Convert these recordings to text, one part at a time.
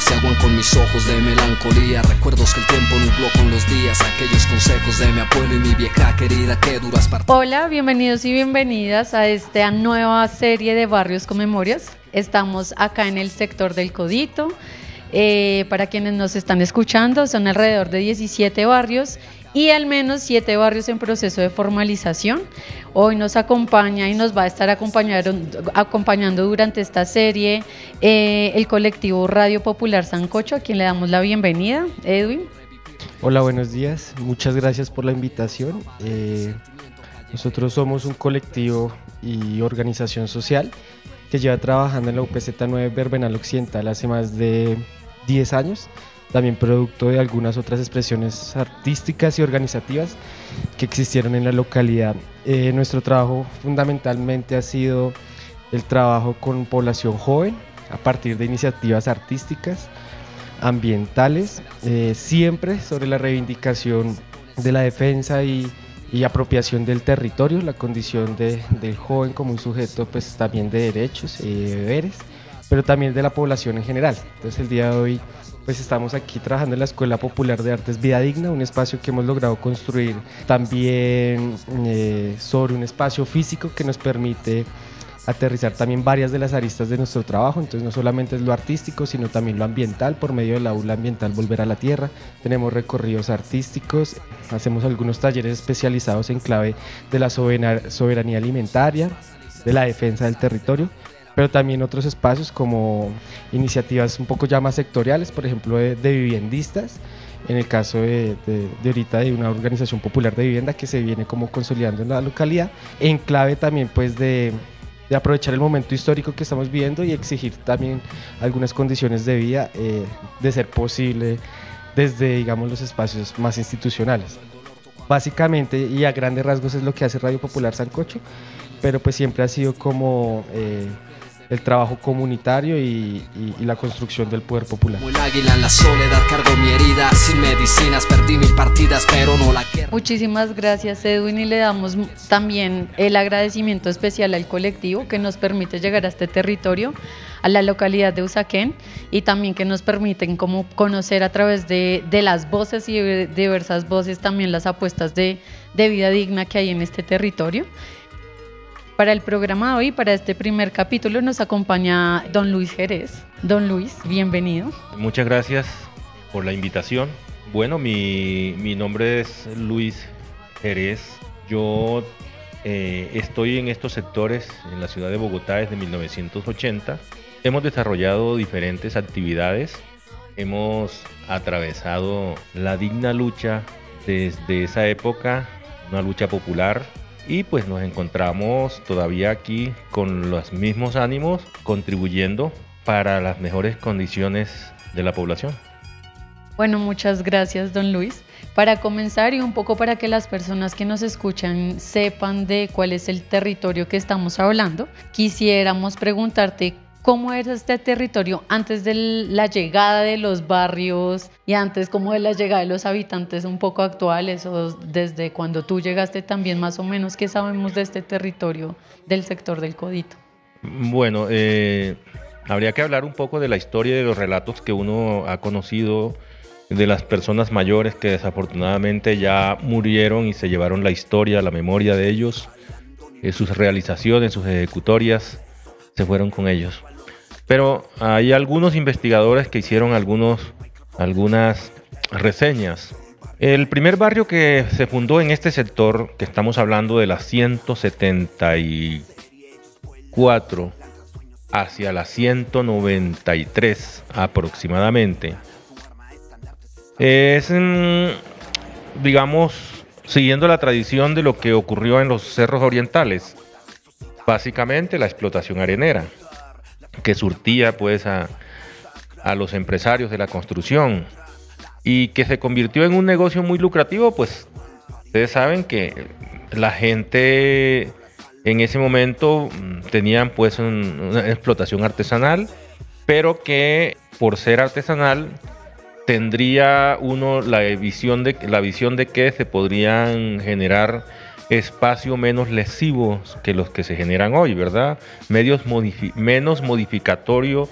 Se aguan con mis ojos de melancolía. Recuerdos que el tiempo nubló con los días. Aquellos consejos de mi abuelo y mi vieja querida que duras partidas. Hola, bienvenidos y bienvenidas a esta nueva serie de Barrios con Memorias. Estamos acá en el sector del Codito. Eh, para quienes nos están escuchando, son alrededor de 17 barrios y al menos 7 barrios en proceso de formalización. Hoy nos acompaña y nos va a estar acompañando, durante esta serie eh, el colectivo Radio Popular Sancocho, a quien le damos la bienvenida. Edwin. Hola, buenos días. Muchas gracias por la invitación. Eh, nosotros somos un colectivo y organización social que lleva trabajando en la UPZ9 Verbenal Occidental hace más de 10 años, también producto de algunas otras expresiones artísticas y organizativas que existieron en la localidad. Eh, nuestro trabajo fundamentalmente ha sido el trabajo con población joven a partir de iniciativas artísticas, ambientales, eh, siempre sobre la reivindicación de la defensa y, y apropiación del territorio, la condición de- del joven como un sujeto pues también de derechos y de deberes, pero también de la población en general. Entonces el día de hoy pues estamos aquí trabajando en la Escuela Popular de Artes Vida Digna, un espacio que hemos logrado construir también eh, sobre un espacio físico que nos permite aterrizar también varias de las aristas de nuestro trabajo, entonces no solamente es lo artístico, sino también lo ambiental, por medio del aula ambiental Volver a la Tierra, tenemos recorridos artísticos, hacemos algunos talleres especializados en clave de la soberanía alimentaria, de la defensa del territorio, pero también otros espacios como iniciativas un poco ya más sectoriales, por ejemplo de, viviendistas, en el caso de, ahorita de una organización popular de vivienda que se viene como consolidando en la localidad, en clave también pues de, de aprovechar el momento histórico que estamos viviendo y exigir también algunas condiciones de vida eh, de ser posible desde digamos los espacios más institucionales. Básicamente y a grandes rasgos es lo que hace Radio Popular Sancocho, pero pues siempre ha sido como eh, el trabajo comunitario y, y- y la construcción del poder popular. Muchísimas gracias Edwin y le damos también el agradecimiento especial al colectivo que nos permite llegar a este territorio, a la localidad de Usaquén y también que nos permiten como conocer a través de, de las voces y de diversas voces también las apuestas de, de vida digna que hay en este territorio. Para el programa de hoy, para este primer capítulo, nos acompaña don Luis Jerez. Don Luis, bienvenido. Muchas gracias por la invitación. Bueno, mi, mi nombre es Luis Jerez. Yo eh, estoy en estos sectores en la ciudad de Bogotá desde 1980. Hemos desarrollado diferentes actividades. Hemos atravesado la digna lucha desde esa época, una lucha popular. Y pues nos encontramos todavía aquí con los mismos ánimos, contribuyendo para las mejores condiciones de la población. Bueno, muchas gracias, don Luis. Para comenzar y un poco para que las personas que nos escuchan sepan de cuál es el territorio que estamos hablando, quisiéramos preguntarte cómo era este territorio antes de la llegada de los barrios y antes como de la llegada de los habitantes un poco actuales o desde cuando tú llegaste también más o menos, ¿qué sabemos de este territorio del sector del Codito? Bueno, eh, habría que hablar un poco de la historia y de los relatos que uno ha conocido de las personas mayores que desafortunadamente ya murieron y se llevaron la historia, la memoria de ellos, eh, sus realizaciones, sus ejecutorias, se fueron con ellos. Pero hay algunos investigadores que hicieron algunas reseñas. El primer barrio que se fundó en este sector, que estamos hablando de las 174 hacia la 193 aproximadamente, es, mm, digamos, siguiendo la tradición de lo que ocurrió en los cerros orientales. básicamente la explotación arenera, que surtía pues a, a los empresarios de la construcción y que se convirtió en un negocio muy lucrativo, pues ustedes saben que la gente en ese momento mm, tenían pues una explotación artesanal, pero que por ser artesanal tendría uno la visión de la visión de que se podrían generar espacio menos lesivos que los que se generan hoy, ¿verdad? Medios menos modificatorio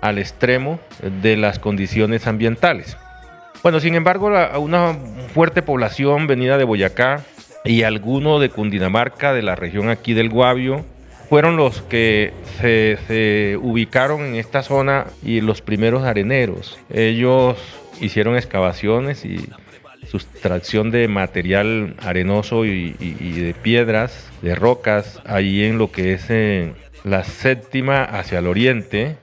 al extremo de las condiciones ambientales. Bueno, sin embargo, una fuerte población venida de Boyacá y alguno de Cundinamarca, de la región aquí del Guavio, fueron los que se, ubicaron en esta zona y los primeros areneros. Ellos hicieron excavaciones y sustracción de material arenoso y, de piedras, de rocas, ahí en lo que es eh, la séptima hacia el oriente,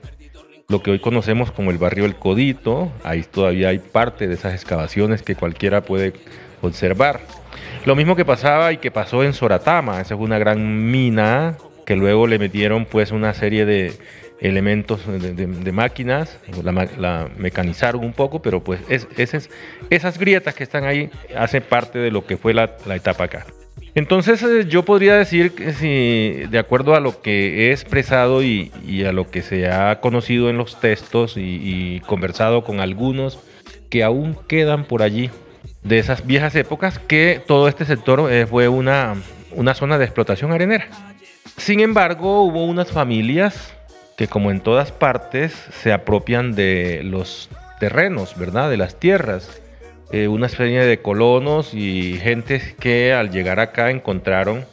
lo que hoy conocemos como el barrio El Codito, ahí todavía hay parte de esas excavaciones que cualquiera puede observar. Lo mismo que pasaba y que pasó en Soratama, esa es una gran mina que luego le metieron pues una serie de elementos de, máquinas, la, mecanizaron un poco, pero pues es, esas grietas que están ahí hacen parte de lo que fue la, etapa acá. Entonces eh, yo podría decir que si, de acuerdo a lo que he expresado y, a lo que se ha conocido en los textos y, conversado con algunos que aún quedan por allí de esas viejas épocas, que todo este sector eh, fue una, una zona de explotación arenera. Sin embargo, hubo unas familias que como en todas partes se apropian de los terrenos, ¿verdad? De las tierras. Eh, una especie de colonos y gentes que al llegar acá encontraron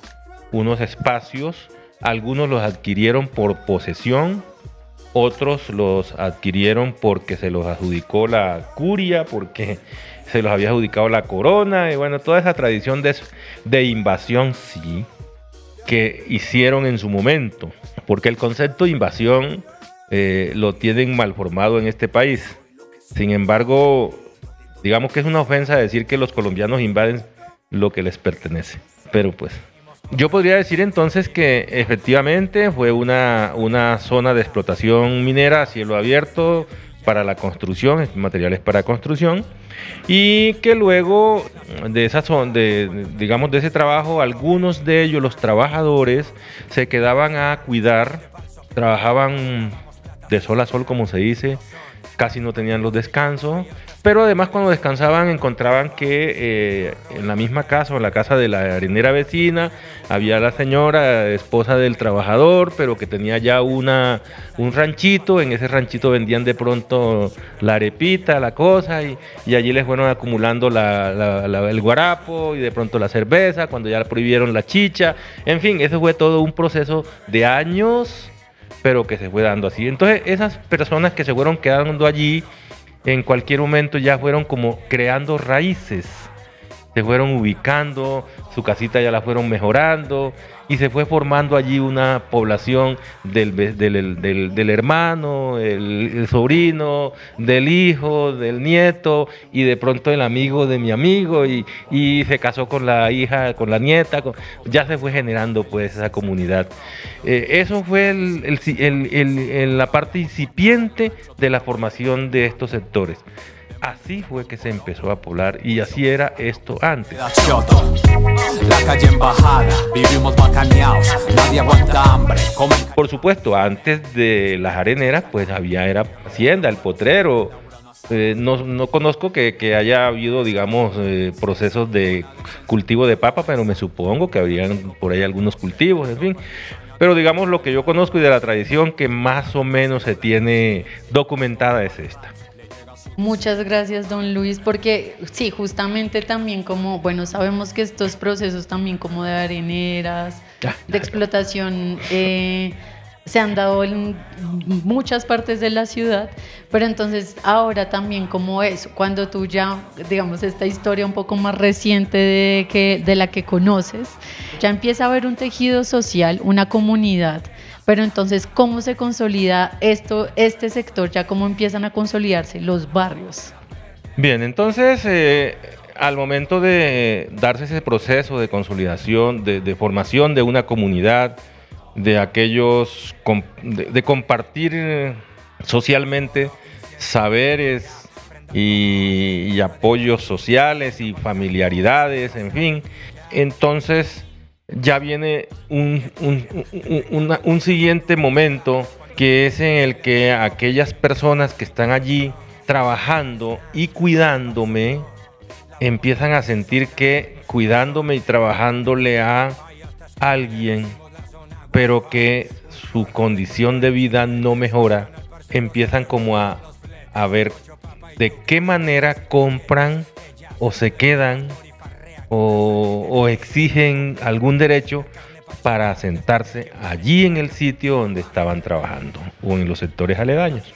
unos espacios, algunos los adquirieron por posesión, otros los adquirieron porque se los adjudicó la curia, porque se los había adjudicado la corona, y bueno, toda esa tradición de, de invasión sí, que hicieron en su momento, porque el concepto de invasión eh, lo tienen mal formado en este país. Sin embargo, digamos que es una ofensa decir que los colombianos invaden lo que les pertenece. Pero pues, yo podría decir entonces que efectivamente fue una, una zona de explotación minera a cielo abierto para la construcción, materiales para construcción y que luego de esa de, digamos de ese trabajo algunos de ellos los trabajadores se quedaban a cuidar trabajaban de sol a sol como se dice casi no tenían los descansos pero además cuando descansaban encontraban que eh, en la misma casa en la casa de la arenera vecina había la señora, esposa del trabajador, pero que tenía ya una, un ranchito, en ese ranchito vendían de pronto la arepita, la cosa, y, allí les fueron acumulando el guarapo y de pronto la cerveza, cuando ya prohibieron la chicha, en fin, eso fue todo un proceso de años, pero que se fue dando así. Entonces esas personas que se fueron quedando allí, en cualquier momento ya fueron como creando raíces, se fueron ubicando, su casita ya la fueron mejorando y se fue formando allí una población del, del, hermano, el, sobrino, del hijo, del nieto y de pronto el amigo de mi amigo y, se casó con la hija, con la nieta, ya se fue generando pues esa comunidad. Eh, eso fue la parte incipiente de la formación de estos sectores. Así fue que se empezó a poblar y así era esto antes. Por supuesto, antes de las areneras, pues había era hacienda, el potrero. Eh, no, conozco que, haya habido, digamos, eh, procesos de cultivo de papa, pero me supongo que habrían por ahí algunos cultivos, en fin. Pero digamos lo que yo conozco y de la tradición que más o menos se tiene documentada es esta. Muchas gracias, don Luis, porque sí, justamente también como, bueno, sabemos que estos procesos también como de areneras, de explotación, eh, se han dado en muchas partes de la ciudad, pero entonces ahora también como eso, cuando tú ya, digamos, esta historia un poco más reciente de, que, de la que conoces, ya empieza a haber un tejido social, una comunidad pero entonces, ¿cómo se consolida esto, este sector? Ya cómo empiezan a consolidarse los barrios. Bien, entonces, eh, al momento de darse ese proceso de consolidación, de, formación de una comunidad, de aquellos, de, compartir socialmente saberes y, apoyos sociales y familiaridades, en fin. Entonces ya viene un, un siguiente momento que es en el que aquellas personas que están allí trabajando y cuidándome empiezan a sentir que cuidándome y trabajándole a alguien, pero que su condición de vida no mejora, empiezan como a, a ver de qué manera compran o se quedan o, exigen algún derecho para sentarse allí en el sitio donde estaban trabajando o en los sectores aledaños.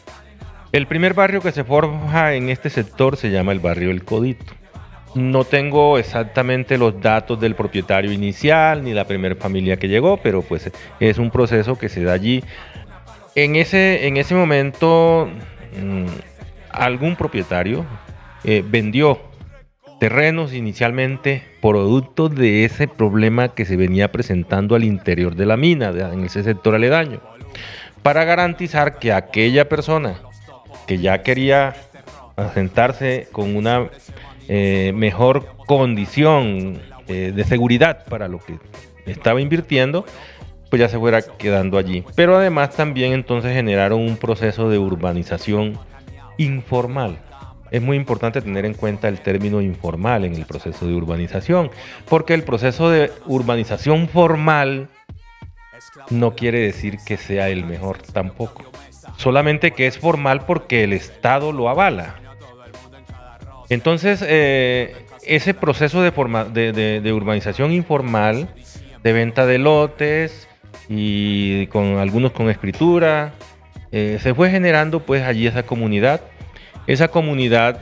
El primer barrio que se forja en este sector se llama el barrio El Codito. No tengo exactamente los datos del propietario inicial ni la primera familia que llegó, pero pues es un proceso que se da allí. En ese, en ese momento, mm, algún propietario eh, vendió terrenos inicialmente producto de ese problema que se venía presentando al interior de la mina, en ese sector aledaño, para garantizar que aquella persona que ya quería asentarse con una eh, mejor condición eh, de seguridad para lo que estaba invirtiendo, pues ya se fuera quedando allí. Pero además también entonces generaron un proceso de urbanización informal. Es muy importante tener en cuenta el término informal en el proceso de urbanización, porque el proceso de urbanización formal no quiere decir que sea el mejor tampoco, solamente que es formal porque el Estado lo avala. Entonces, eh, ese proceso de, urbanización informal, de venta de lotes y con algunos con escritura, eh, se fue generando pues allí esa comunidad. Esa comunidad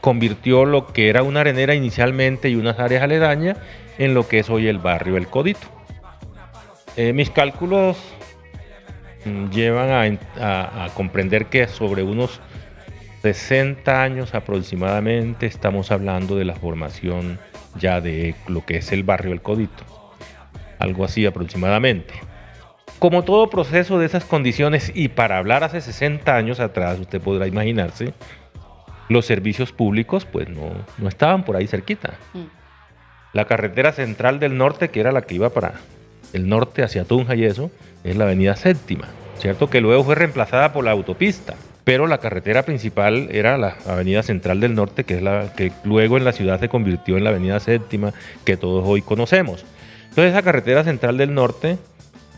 convirtió lo que era una arenera inicialmente y unas áreas aledañas en lo que es hoy el barrio El Codito. Eh, mis cálculos mm, llevan a comprender que sobre unos 60 años aproximadamente estamos hablando de la formación ya de lo que es el barrio El Codito. Algo así aproximadamente. Como todo proceso de esas condiciones, y para hablar hace 60 años atrás, usted podrá imaginarse, los servicios públicos pues no, no estaban por ahí cerquita. Mm. La carretera central del norte, que era la que iba para el norte hacia Tunja y eso, es la avenida séptima, ¿cierto? Que luego fue reemplazada por la autopista pero la carretera principal era la Avenida Central del Norte, que es la que luego en la ciudad se convirtió en la Avenida Séptima, que todos hoy conocemos. Entonces esa carretera Central del Norte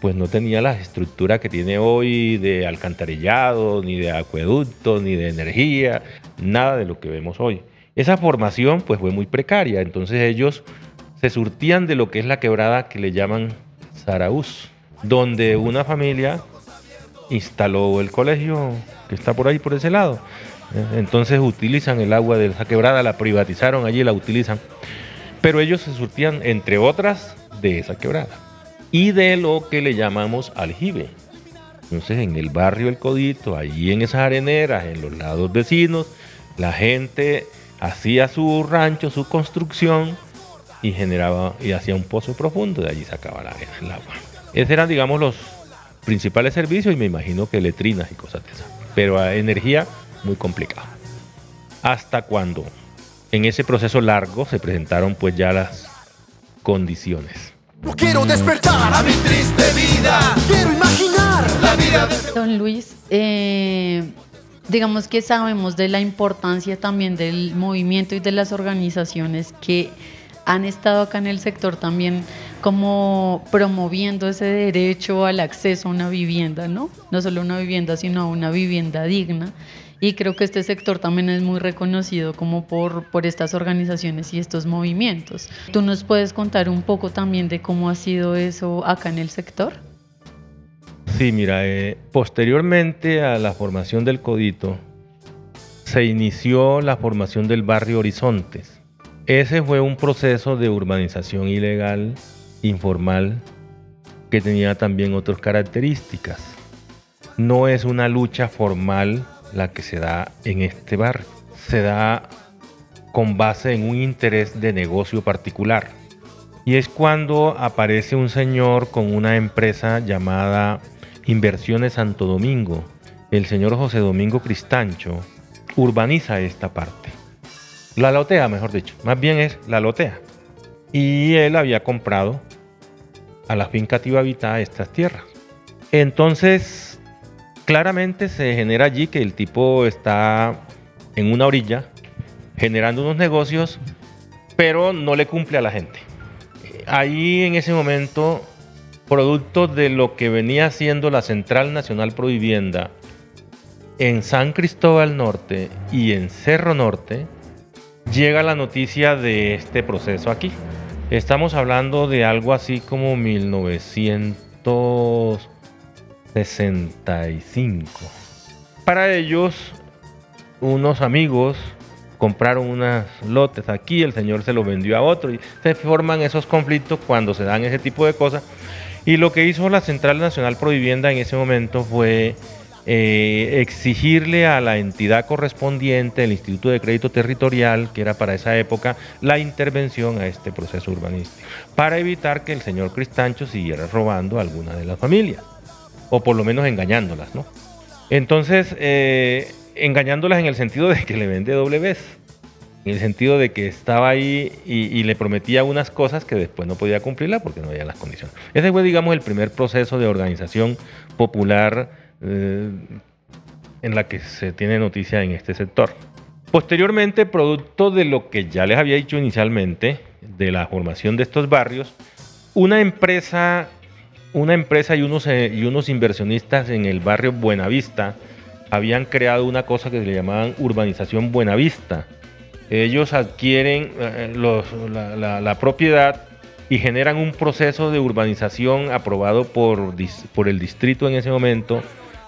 pues no tenía la estructura que tiene hoy de alcantarillado, ni de acueducto, ni de energía, nada de lo que vemos hoy. Esa formación pues fue muy precaria, entonces ellos se surtían de lo que es la quebrada que le llaman Zaraúz, donde una familia instaló el colegio que está por ahí, por ese lado. Entonces utilizan el agua de esa quebrada, la privatizaron allí, la utilizan. Pero ellos se surtían, entre otras, de esa quebrada y de lo que le llamamos aljibe. Entonces en el barrio El Codito, allí en esas areneras, en los lados vecinos, la gente hacía su rancho, su construcción y generaba y hacía un pozo profundo, de allí sacaba el agua. Esos eran, digamos, los principales servicios y me imagino que letrinas y cosas de esas. Pero a energía, muy complicado. Hasta cuando en ese proceso largo se presentaron pues ya las condiciones. No quiero despertar a mi triste vida, quiero imaginar la vida de... Don Luis, eh, digamos que sabemos de la importancia también del movimiento y de las organizaciones que han estado acá en el sector también como promoviendo ese derecho al acceso a una vivienda, ¿no? No solo una vivienda, sino a una vivienda digna. Y creo que este sector también es muy reconocido como por, por estas organizaciones y estos movimientos. ¿Tú nos puedes contar un poco también de cómo ha sido eso acá en el sector? Sí, mira, eh, posteriormente a la formación del Codito, se inició la formación del barrio Horizontes ese fue un proceso de urbanización ilegal, informal, que tenía también otras características. No es una lucha formal la que se da en este barrio. Se da con base en un interés de negocio particular. Y es cuando aparece un señor con una empresa llamada Inversiones Santo Domingo. El señor José Domingo Cristancho urbaniza esta parte. La lotea, mejor dicho. Más bien es la lotea. Y él había comprado a la finca Tibavita estas tierras. Entonces, claramente se genera allí que el tipo está en una orilla generando unos negocios, pero no le cumple a la gente. Ahí en ese momento, producto de lo que venía haciendo la Central Nacional Provivienda en San Cristóbal Norte y en Cerro Norte, llega la noticia de este proceso aquí. Estamos hablando de algo así como 1965. Para ellos, unos amigos compraron unos lotes aquí, el señor se los vendió a otro y se forman esos conflictos cuando se dan ese tipo de cosas. Y lo que hizo la Central Nacional Provivienda en ese momento fue eh, exigirle a la entidad correspondiente, el Instituto de Crédito Territorial, que era para esa época, la intervención a este proceso urbanístico, para evitar que el señor Cristancho siguiera robando a alguna de las familias, o por lo menos engañándolas, ¿no? Entonces, eh, engañándolas en el sentido de que le vende doble vez, en el sentido de que estaba ahí y, le prometía unas cosas que después no podía cumplirla porque no había las condiciones. Ese fue, digamos, el primer proceso de organización popular eh, en la que se tiene noticia en este sector. Posteriormente, producto de lo que ya les había dicho inicialmente, de la formación de estos barrios, una empresa, una empresa y unos, eh, y unos inversionistas en el barrio Buenavista, habían creado una cosa que se le llamaban urbanización Buenavista. Ellos adquieren eh, la, propiedad y generan un proceso de urbanización aprobado por, por el distrito en ese momento.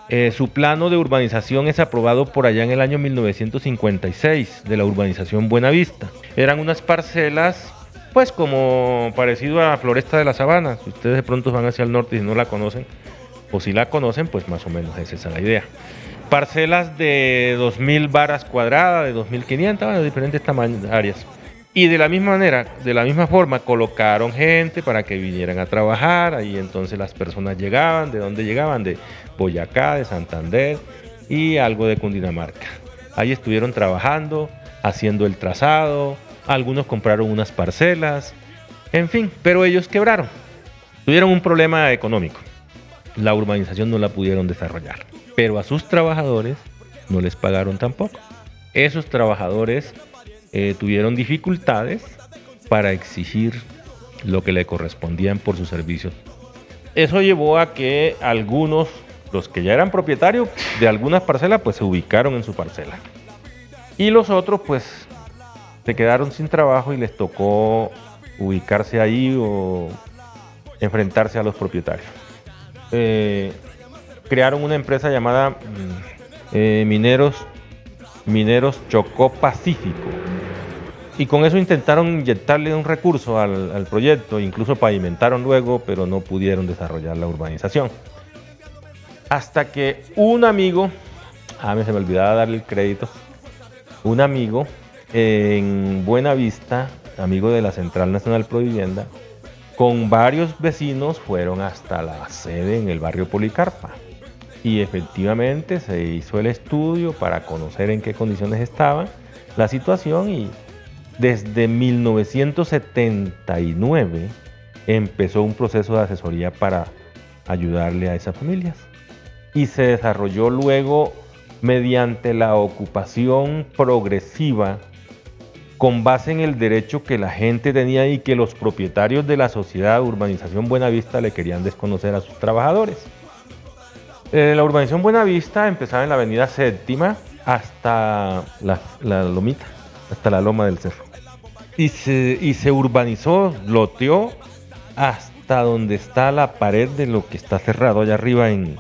Eh, su plano de urbanización es aprobado por allá en el año 1956 de la urbanización Buenavista. Eran unas parcelas, pues como parecido a Floresta de la Sabana. Si ustedes de pronto van hacia el norte y no la conocen, o si la conocen, pues más o menos es esa la idea parcelas de 2.000 varas cuadradas, de 2.500, bueno, diferentes tamaños, áreas. Y de la misma manera, de la misma forma, colocaron gente para que vinieran a trabajar. Ahí entonces las personas llegaban, ¿de dónde llegaban? De Boyacá, de Santander y algo de Cundinamarca. Ahí estuvieron trabajando, haciendo el trazado. Algunos compraron unas parcelas. En fin, pero ellos quebraron. Tuvieron un problema económico. La urbanización no la pudieron desarrollar pero a sus trabajadores no les pagaron tampoco. Esos trabajadores eh, tuvieron dificultades para exigir lo que le correspondían por sus servicios. Eso llevó a que algunos, los que ya eran propietarios de algunas parcelas, pues se ubicaron en su parcela. Y los otros, pues, se quedaron sin trabajo y les tocó ubicarse ahí o enfrentarse a los propietarios. Eh, crearon una empresa llamada mm, eh, Mineros, Mineros Chocó Pacífico. Y con eso intentaron inyectarle un recurso al, proyecto, incluso pavimentaron luego, pero no pudieron desarrollar la urbanización. Hasta que un amigo, a mí se me olvidaba darle el crédito, un amigo en Buena Vista, amigo de la Central Nacional Provivienda, con varios vecinos fueron hasta la sede en el barrio Policarpa. Y efectivamente se hizo el estudio para conocer en qué condiciones estaba la situación y desde 1979 empezó un proceso de asesoría para ayudarle a esas familias y se desarrolló luego mediante la ocupación progresiva con base en el derecho que la gente tenía y que los propietarios de la sociedad Urbanización Buenavista le querían desconocer a sus trabajadores. Eh, la urbanización Buenavista empezaba en la avenida séptima hasta la, lomita, hasta la loma del cerro. Y se, y se urbanizó, loteó hasta donde está la pared de lo que está cerrado allá arriba en,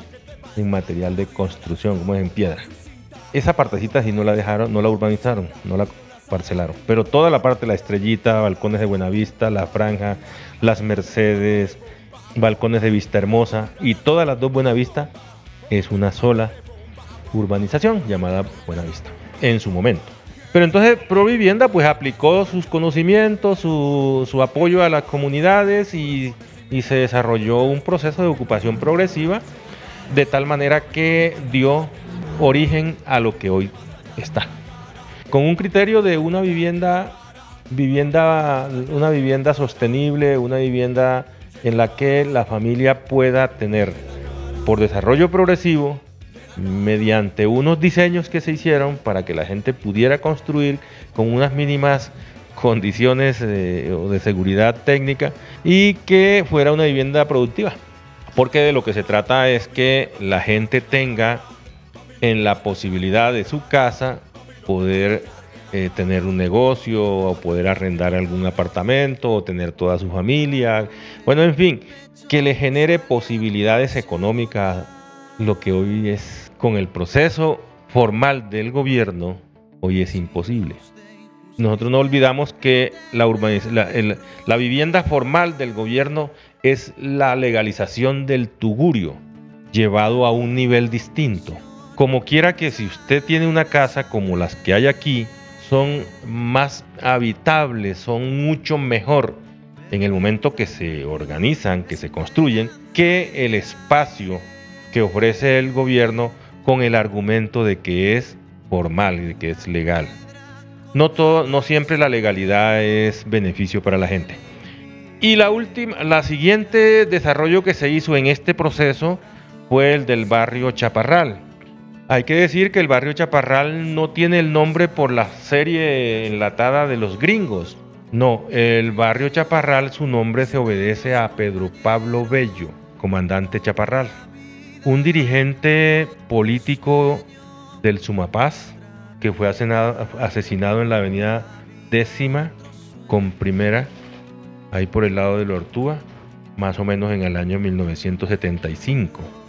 material de construcción, como es en piedra. Esa partecita sí no la dejaron, no la urbanizaron, no la parcelaron. Pero toda la parte, la estrellita, balcones de Buenavista, la franja, las Mercedes, balcones de Vista Hermosa y todas las dos Buenavista es una sola urbanización llamada Buenavista, en su momento. Pero entonces Provivienda pues aplicó sus conocimientos, su, su apoyo a las comunidades y, y se desarrolló un proceso de ocupación progresiva de tal manera que dio origen a lo que hoy está. Con un criterio de una vivienda, vivienda, una vivienda sostenible, una vivienda en la que la familia pueda tener por desarrollo progresivo, mediante unos diseños que se hicieron para que la gente pudiera construir con unas mínimas condiciones eh, de seguridad técnica y que fuera una vivienda productiva. Porque de lo que se trata es que la gente tenga en la posibilidad de su casa poder eh, tener un negocio o poder arrendar algún apartamento o tener toda su familia. Bueno, en fin, que le genere posibilidades económicas lo que hoy es con el proceso formal del gobierno, hoy es imposible. Nosotros no olvidamos que la, la vivienda formal del gobierno es la legalización del tugurio, llevado a un nivel distinto. Como quiera que si usted tiene una casa como las que hay aquí, son más habitables, son mucho mejor en el momento que se organizan, que se construyen, que el espacio que ofrece el gobierno con el argumento de que es formal de que es legal. No, todo, no siempre la legalidad es beneficio para la gente. Y la última, la siguiente desarrollo que se hizo en este proceso fue el del barrio Chaparral. Hay que decir que el barrio Chaparral no tiene el nombre por la serie enlatada de los gringos. No, el barrio Chaparral su nombre se obedece a Pedro Pablo Bello, comandante Chaparral, un dirigente político del Sumapaz que fue asesinado en la avenida décima con primera, ahí por el lado de la Ortúa, más o menos en el año 1975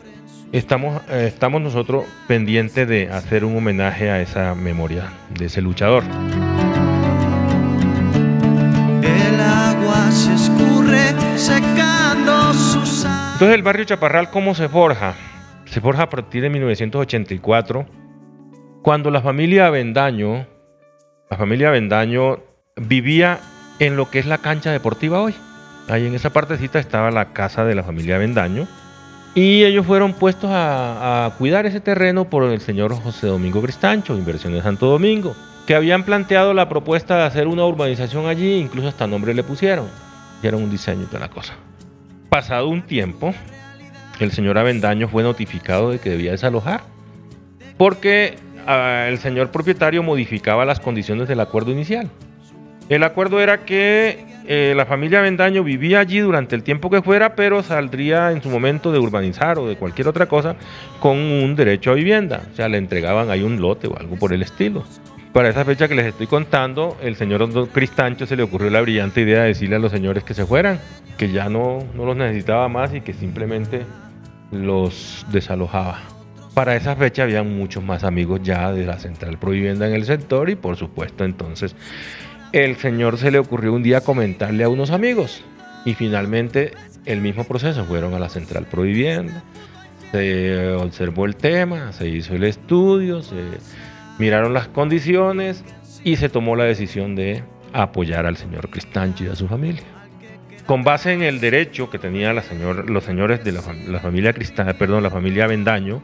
estamos, eh, estamos nosotros pendientes de hacer un homenaje a esa memoria de ese luchador. El agua se escurre secando sus... Entonces el barrio Chaparral, ¿cómo se forja? Se forja a partir de 1984, cuando la familia Avendaño, la familia Avendaño vivía en lo que es la cancha deportiva hoy. Ahí en esa partecita estaba la casa de la familia Avendaño y ellos fueron puestos a, cuidar ese terreno por el señor José Domingo Cristancho, Inversiones Santo Domingo, que habían planteado la propuesta de hacer una urbanización allí, incluso hasta nombre le pusieron. Hicieron un diseño de la cosa. Pasado un tiempo, el señor Avendaño fue notificado de que debía desalojar, porque ah, el señor propietario modificaba las condiciones del acuerdo inicial. El acuerdo era que eh, la familia Vendaño vivía allí durante el tiempo que fuera, pero saldría en su momento de urbanizar o de cualquier otra cosa con un derecho a vivienda. O sea, le entregaban ahí un lote o algo por el estilo. Para esa fecha que les estoy contando, el señor Cristancho se le ocurrió la brillante idea de decirle a los señores que se fueran, que ya no, no los necesitaba más y que simplemente los desalojaba. Para esa fecha había muchos más amigos ya de la central provivienda en el sector y por supuesto entonces el señor se le ocurrió un día comentarle a unos amigos y finalmente el mismo proceso fueron a la central prohibienda, se observó el tema, se hizo el estudio, se miraron las condiciones y se tomó la decisión de apoyar al señor Cristanchi y a su familia. Con base en el derecho que tenían los señores de la, familia Cristán, perdón, la familia Vendaño,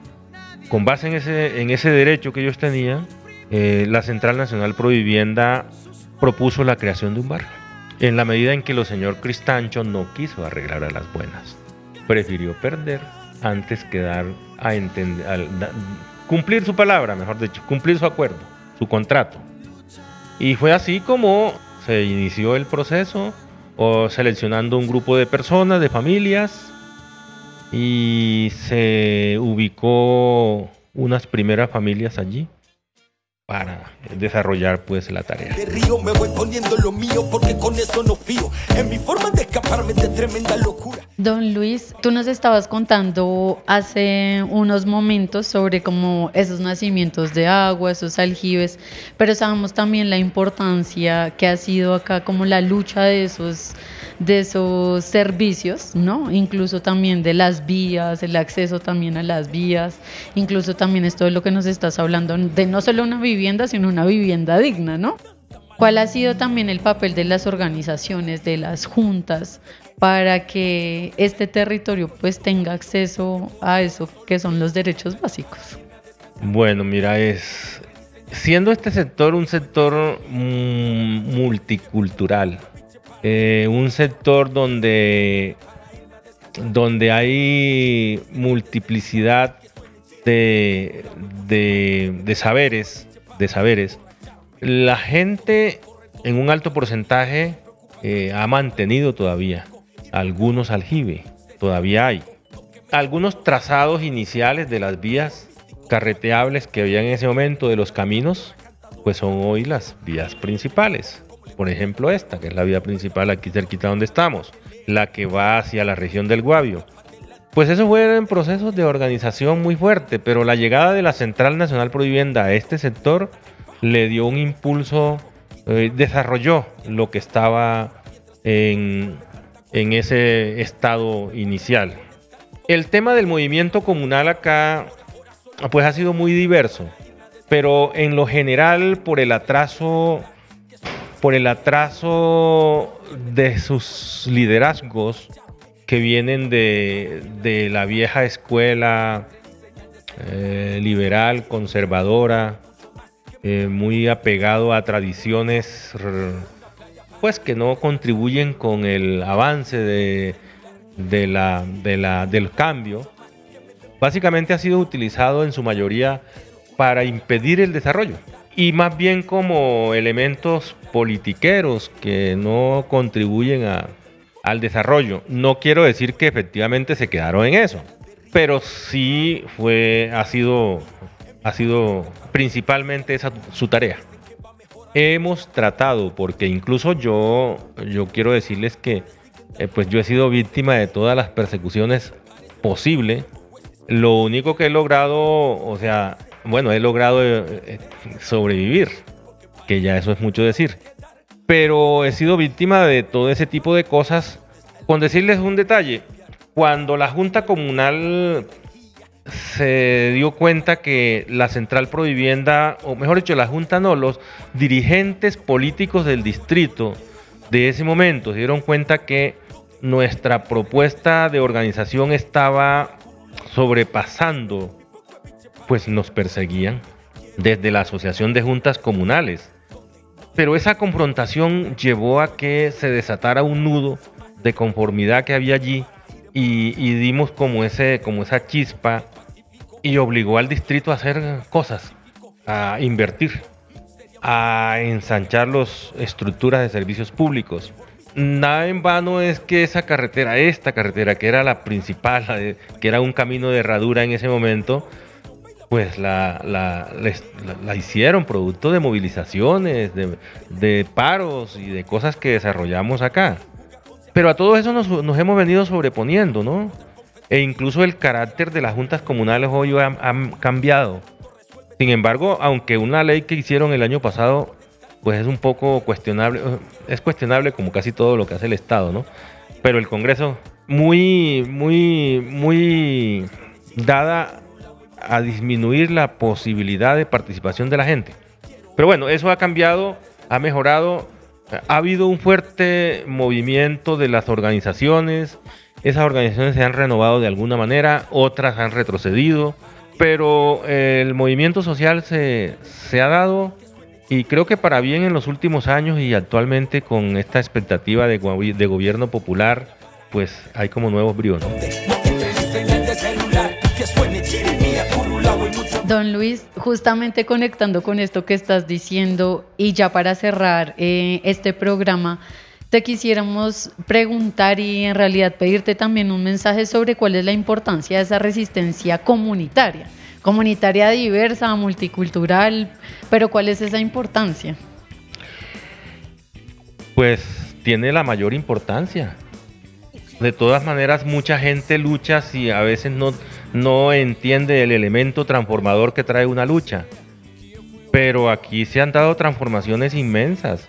con base en ese, en ese derecho que ellos tenían, eh, la Central Nacional Provivienda propuso la creación de un barrio, en la medida en que el señor Cristancho no quiso arreglar a las buenas. Prefirió perder antes que dar a entender, cumplir su palabra, mejor dicho, cumplir su acuerdo, su contrato. Y fue así como se inició el proceso, o seleccionando un grupo de personas, de familias, y se ubicó unas primeras familias allí para desarrollar pues la tarea. De río me voy poniendo lo mío porque con eso no fío. En mi forma de escaparme de tremenda locura. Don Luis, tú nos estabas contando hace unos momentos sobre cómo esos nacimientos de agua, esos aljibes, pero sabemos también la importancia que ha sido acá como la lucha de esos de esos servicios, ¿no? Incluso también de las vías, el acceso también a las vías, incluso también esto de lo que nos estás hablando, de no solo una vivienda, vivienda, sino una vivienda digna, ¿no? ¿Cuál ha sido también el papel de las organizaciones, de las juntas, para que este territorio pues tenga acceso a eso que son los derechos básicos? Bueno, mira, es siendo este sector un sector mm, multicultural, eh, un sector donde, donde hay multiplicidad de, de, saberes, de saberes, la gente en un alto porcentaje eh, ha mantenido todavía algunos aljibe, todavía hay. Algunos trazados iniciales de las vías carreteables que había en ese momento de los caminos, pues son hoy las vías principales. Por ejemplo, esta, que es la vía principal aquí cerquita donde estamos, la que va hacia la región del Guavio. Pues eso fue en procesos de organización muy fuerte, pero la llegada de la Central Nacional Provivienda a este sector le dio un impulso, eh, desarrolló lo que estaba en, en ese estado inicial. El tema del movimiento comunal acá pues ha sido muy diverso, pero en lo general por el atraso por el atraso de sus liderazgos que vienen de, la vieja escuela eh, liberal, conservadora, eh, muy apegado a tradiciones pues que no contribuyen con el avance de, la, del cambio, básicamente ha sido utilizado en su mayoría para impedir el desarrollo y más bien como elementos politiqueros que no contribuyen al desarrollo. No quiero decir que efectivamente se quedaron en eso, pero sí fue, ha sido, ha sido principalmente esa su tarea. Hemos tratado, porque incluso yo, yo quiero decirles que eh, pues yo he sido víctima de todas las persecuciones posibles lo único que he logrado, o sea, bueno, he logrado eh, eh, sobrevivir, que ya eso es mucho decir. Pero he sido víctima de todo ese tipo de cosas. Con decirles un detalle, cuando la Junta Comunal se dio cuenta que la Central Provivienda, o mejor dicho, la Junta no, los dirigentes políticos del distrito de ese momento se dieron cuenta que nuestra propuesta de organización estaba sobrepasando, pues nos perseguían desde la Asociación de Juntas Comunales. Pero esa confrontación llevó a que se desatara un nudo de conformidad que había allí y, dimos como, ese, como esa chispa y obligó al distrito a hacer cosas, a invertir, a ensanchar las estructuras de servicios públicos, nada en vano es que esa carretera, esta carretera, que era la principal, que era un camino de herradura en ese momento, pues la, la, hicieron producto de movilizaciones, de, paros y de cosas que desarrollamos acá. Pero a todo eso nos, hemos venido sobreponiendo, ¿no? E incluso el carácter de las juntas comunales hoy ha, ha cambiado. Sin embargo, aunque una ley que hicieron el año pasado pues es un poco cuestionable, es cuestionable como casi todo lo que hace el Estado, ¿no? Pero el Congreso, muy, muy, muy dada a disminuir la posibilidad de participación de la gente. Pero bueno, eso ha cambiado, ha mejorado, ha habido un fuerte movimiento de las organizaciones, esas organizaciones se han renovado de alguna manera, otras han retrocedido, pero el movimiento social se, se ha dado y creo que para bien en los últimos años y actualmente con esta expectativa de, gobierno popular, pues hay como nuevos bríos. Don Luis, justamente conectando con esto que estás diciendo y ya para cerrar eh, este programa, te quisiéramos preguntar y en realidad pedirte también un mensaje sobre cuál es la importancia de esa resistencia comunitaria comunitaria diversa, multicultural, pero ¿cuál es esa importancia? Pues tiene la mayor importancia. De todas maneras, mucha gente lucha si a veces no, no entiende el elemento transformador que trae una lucha. Pero aquí se han dado transformaciones inmensas.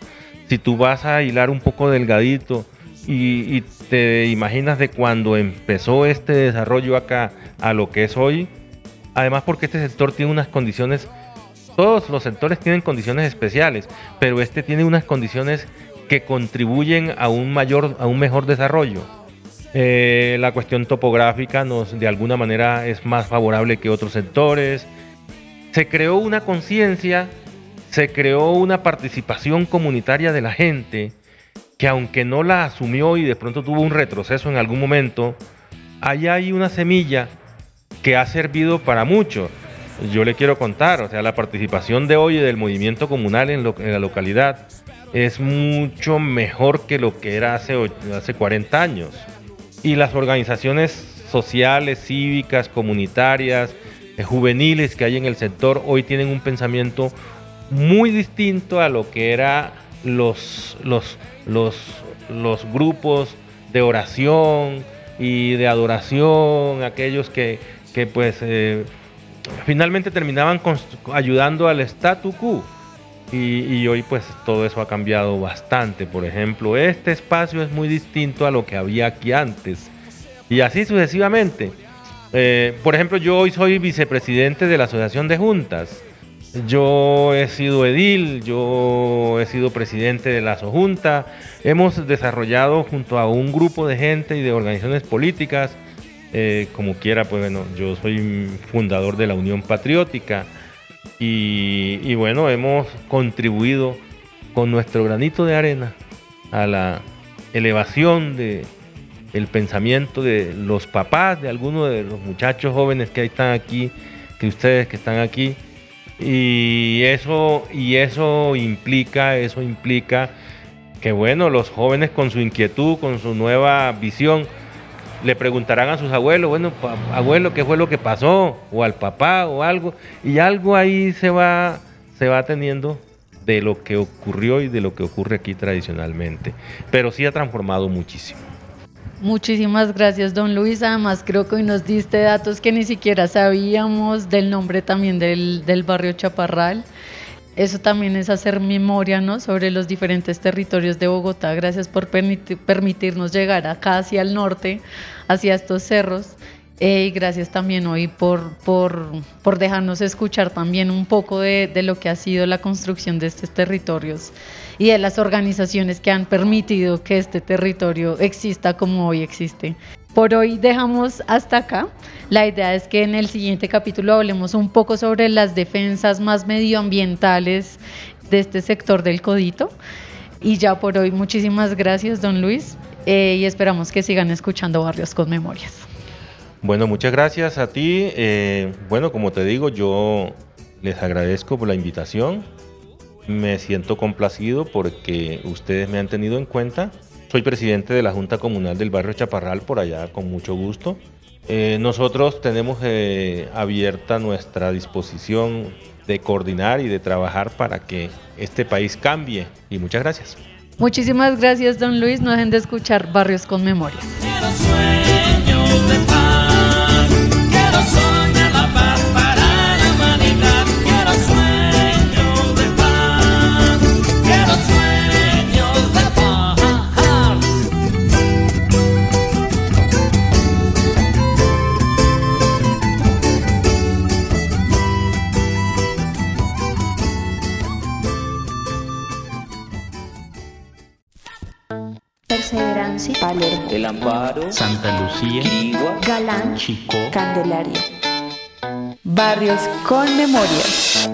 Si tú vas a hilar un poco delgadito y, y te imaginas de cuando empezó este desarrollo acá a lo que es hoy, Además porque este sector tiene unas condiciones todos los sectores tienen condiciones especiales, pero este tiene unas condiciones que contribuyen a un mayor, a un mejor desarrollo. Eh, la cuestión topográfica nos, de alguna manera es más favorable que otros sectores. Se creó una conciencia, se creó una participación comunitaria de la gente que aunque no la asumió y de pronto tuvo un retroceso en algún momento, allá hay una semilla que ha servido para mucho. Yo le quiero contar, o sea, la participación de hoy del movimiento comunal en, la localidad es mucho mejor que lo que era hace, hace 40 años. Y las organizaciones sociales, cívicas, comunitarias, eh, juveniles que hay en el sector hoy tienen un pensamiento muy distinto a lo que era los, los, los, los grupos de oración y de adoración, aquellos que, que pues eh, finalmente terminaban ayudando al statu quo. Y, hoy pues todo eso ha cambiado bastante. Por ejemplo, este espacio es muy distinto a lo que había aquí antes. Y así sucesivamente. Eh, por ejemplo, yo hoy soy vicepresidente de la Asociación de Juntas. Yo he sido edil, yo he sido presidente de la SOJunta. Hemos desarrollado junto a un grupo de gente y de organizaciones políticas, eh, como quiera, pues bueno, yo soy fundador de la Unión Patriótica y, bueno, hemos contribuido con nuestro granito de arena a la elevación de el pensamiento de los papás de algunos de los muchachos jóvenes que están aquí, que ustedes que están aquí. Y eso, y eso implica, eso implica que bueno, los jóvenes con su inquietud, con su nueva visión, le preguntarán a sus abuelos, bueno, abuelo, ¿qué fue lo que pasó? O al papá o algo, y algo ahí se va, se va teniendo de lo que ocurrió y de lo que ocurre aquí tradicionalmente. Pero sí ha transformado muchísimo. Muchísimas gracias, don Luis. Además, creo que hoy nos diste datos que ni siquiera sabíamos del nombre también del, del barrio Chaparral. Eso también es hacer memoria ¿no? sobre los diferentes territorios de Bogotá. Gracias por permitirnos llegar acá hacia el norte, hacia estos cerros. Eh, y gracias también hoy por, por, por, dejarnos escuchar también un poco de, de, lo que ha sido la construcción de estos territorios y de las organizaciones que han permitido que este territorio exista como hoy existe. Por hoy dejamos hasta acá. La idea es que en el siguiente capítulo hablemos un poco sobre las defensas más medioambientales de este sector del codito. Y ya por hoy, muchísimas gracias, don Luis, eh, y esperamos que sigan escuchando Barrios con Memorias. Bueno, muchas gracias a ti. Eh, bueno, como te digo, yo les agradezco por la invitación. Me siento complacido porque ustedes me han tenido en cuenta. Soy presidente de la Junta Comunal del Barrio Chaparral, por allá, con mucho gusto. Eh, nosotros tenemos eh, abierta nuestra disposición de coordinar y de trabajar para que este país cambie. Y muchas gracias. Muchísimas gracias, don Luis. No dejen de escuchar Barrios con Memorias. Palermo, El Amparo, Santa Lucía, Quirigua, Galán, Chico, Candelaria. Barrios con memorias.